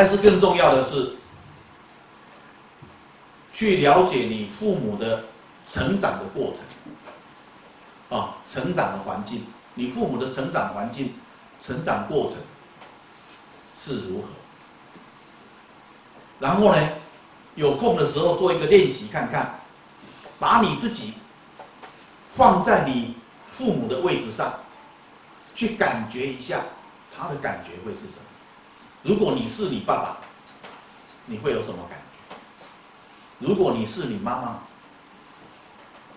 但是更重要的是，去了解你父母的成长的过程，啊，成长的环境，你父母的成长环境、成长过程是如何？然后呢，有空的时候做一个练习看看，把你自己放在你父母的位置上，去感觉一下他的感觉会是什么。如果你是你爸爸，你会有什么感觉？如果你是你妈妈，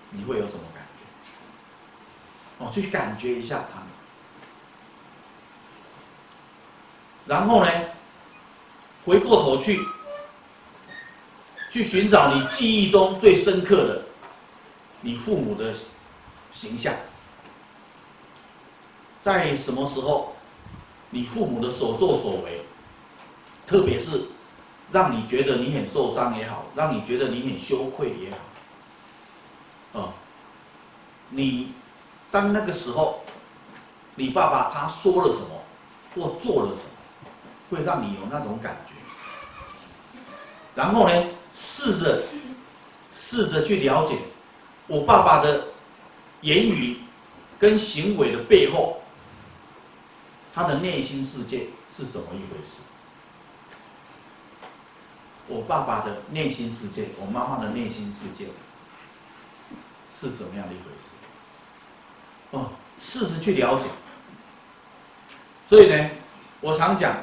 你会有什么感觉？哦，去感觉一下他们。然后呢，回过头去，去寻找你记忆中最深刻的你父母的形象，在什么时候，你父母的所作所为。特别是让你觉得你很受伤也好，让你觉得你很羞愧也好，啊，你当那个时候，你爸爸他说了什么或做了什么，会让你有那种感觉。然后呢，试着试着去了解我爸爸的言语跟行为的背后，他的内心世界是怎么一回事。我爸爸的内心世界，我妈妈的内心世界是怎么样的一回事？哦，事实去了解。所以呢，我常讲，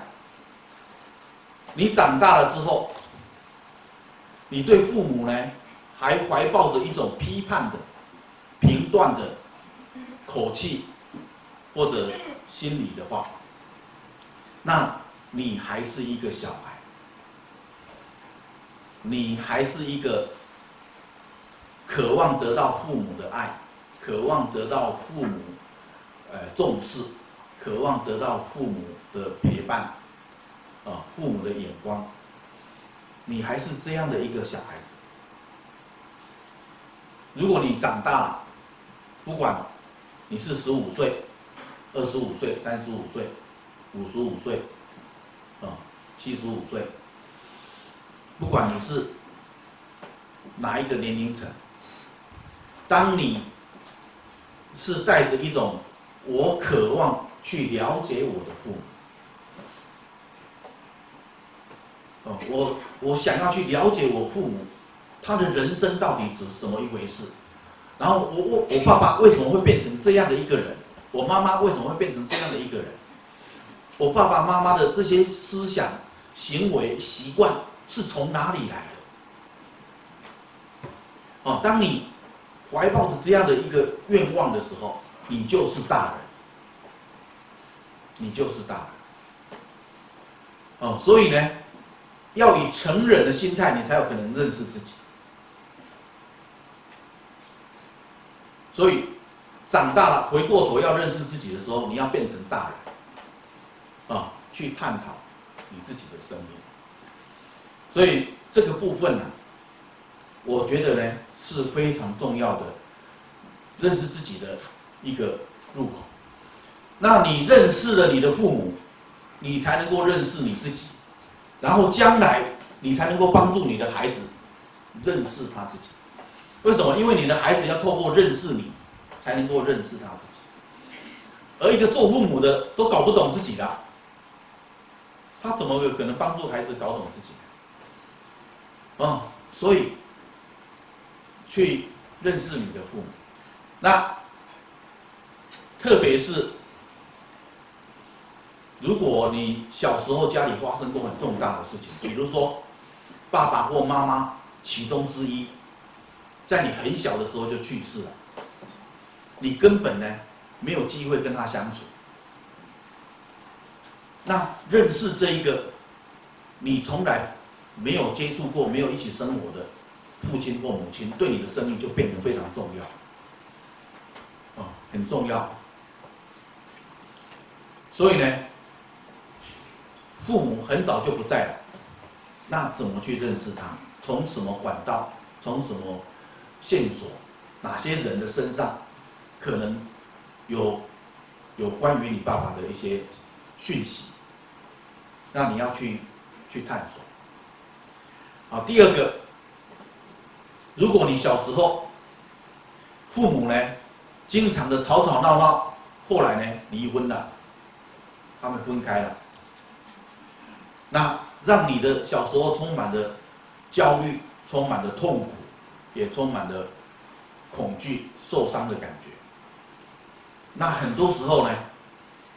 你长大了之后，你对父母呢，还怀抱着一种批判的、评断的口气或者心理的话，那你还是一个小孩。你还是一个渴望得到父母的爱，渴望得到父母呃重视，渴望得到父母的陪伴，啊，父母的眼光，你还是这样的一个小孩子。如果你长大了，不管你是十五岁、二十五岁、三十五岁、五十五岁，啊，七十五岁。不管你是哪一个年龄层，当你是带着一种我渴望去了解我的父母，哦，我我想要去了解我父母，他的人生到底是什么一回事？然后我我我爸爸为什么会变成这样的一个人？我妈妈为什么会变成这样的一个人？我爸爸妈妈的这些思想、行为、习惯。是从哪里来的？哦，当你怀抱着这样的一个愿望的时候，你就是大人，你就是大人。哦，所以呢，要以成人的心态，你才有可能认识自己。所以，长大了，回过头要认识自己的时候，你要变成大人，啊，去探讨你自己的生命。所以这个部分呢，我觉得呢是非常重要的，认识自己的一个入口。那你认识了你的父母，你才能够认识你自己，然后将来你才能够帮助你的孩子认识他自己。为什么？因为你的孩子要透过认识你，才能够认识他自己。而一个做父母的都搞不懂自己的，他怎么有可能帮助孩子搞懂自己？哦，所以去认识你的父母，那特别是如果你小时候家里发生过很重大的事情，比如说爸爸或妈妈其中之一在你很小的时候就去世了，你根本呢没有机会跟他相处，那认识这一个你从来。没有接触过、没有一起生活的父亲或母亲，对你的生命就变得非常重要，哦，很重要。所以呢，父母很早就不在了，那怎么去认识他？从什么管道？从什么线索？哪些人的身上可能有有关于你爸爸的一些讯息？那你要去去探索。好，第二个，如果你小时候父母呢，经常的吵吵闹闹，后来呢离婚了，他们分开了，那让你的小时候充满了焦虑，充满了痛苦，也充满了恐惧、受伤的感觉。那很多时候呢，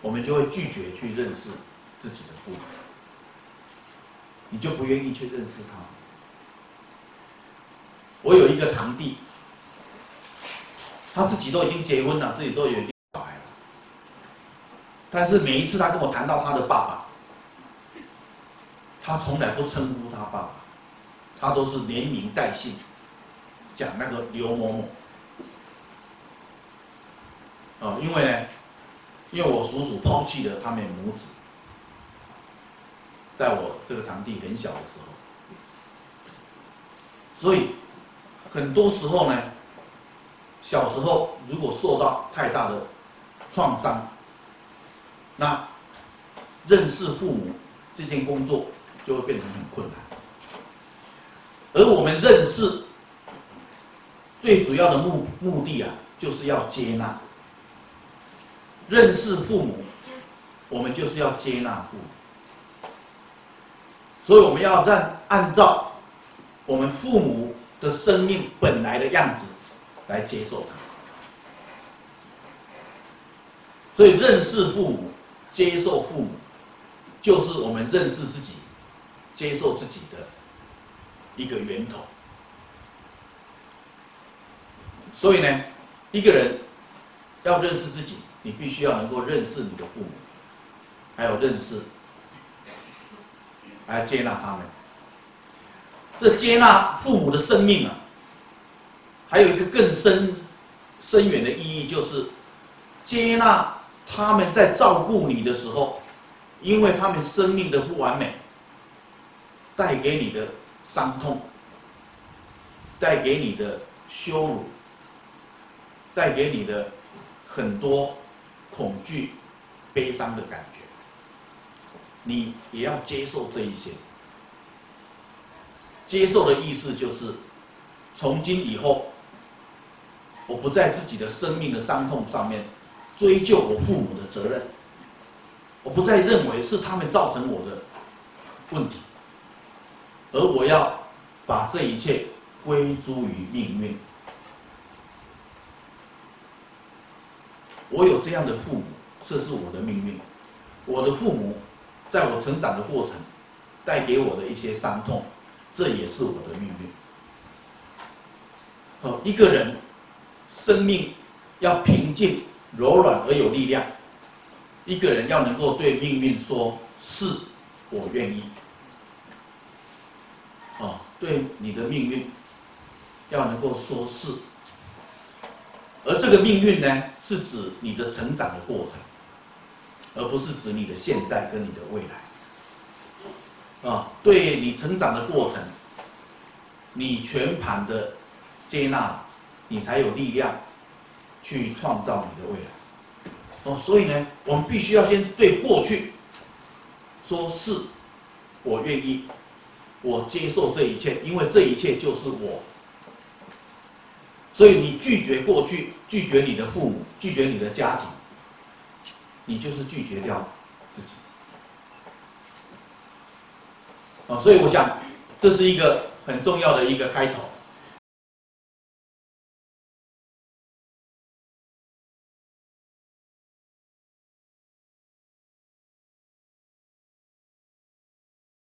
我们就会拒绝去认识自己的父母，你就不愿意去认识他。我有一个堂弟，他自己都已经结婚了，自己都有一个小孩了，但是每一次他跟我谈到他的爸爸，他从来不称呼他爸爸，他都是连名带姓讲那个刘某某。啊，因为呢，因为我叔叔抛弃了他们母子，在我这个堂弟很小的时候，所以很多时候呢，小时候如果受到太大的创伤，那认识父母这件工作就会变成很困难。而我们认识最主要的目目的啊，就是要接纳。认识父母，我们就是要接纳父母，所以我们要让按照我们父母的生命本来的样子来接受他。所以认识父母、接受父母，就是我们认识自己、接受自己的一个源头。所以呢，一个人要认识自己。你必须要能够认识你的父母，还有认识，来接纳他们。这接纳父母的生命啊，还有一个更深深远的意义，就是接纳他们在照顾你的时候，因为他们生命的不完美，带给你的伤痛，带给你的羞辱，带给你的很多。恐惧、悲伤的感觉，你也要接受这一些。接受的意思就是，从今以后，我不在自己的生命的伤痛上面追究我父母的责任，我不再认为是他们造成我的问题，而我要把这一切归诸于命运。我有这样的父母，这是我的命运。我的父母，在我成长的过程，带给我的一些伤痛，这也是我的命运。好，一个人生命要平静、柔软而有力量。一个人要能够对命运说“是，我愿意”。哦，对你的命运，要能够说是。而这个命运呢，是指你的成长的过程，而不是指你的现在跟你的未来。啊，对你成长的过程，你全盘的接纳，你才有力量去创造你的未来。哦，所以呢，我们必须要先对过去说是，我愿意，我接受这一切，因为这一切就是我。所以你拒绝过去，拒绝你的父母，拒绝你的家庭，你就是拒绝掉自己。啊，所以我想这是一个很重要的一个开头。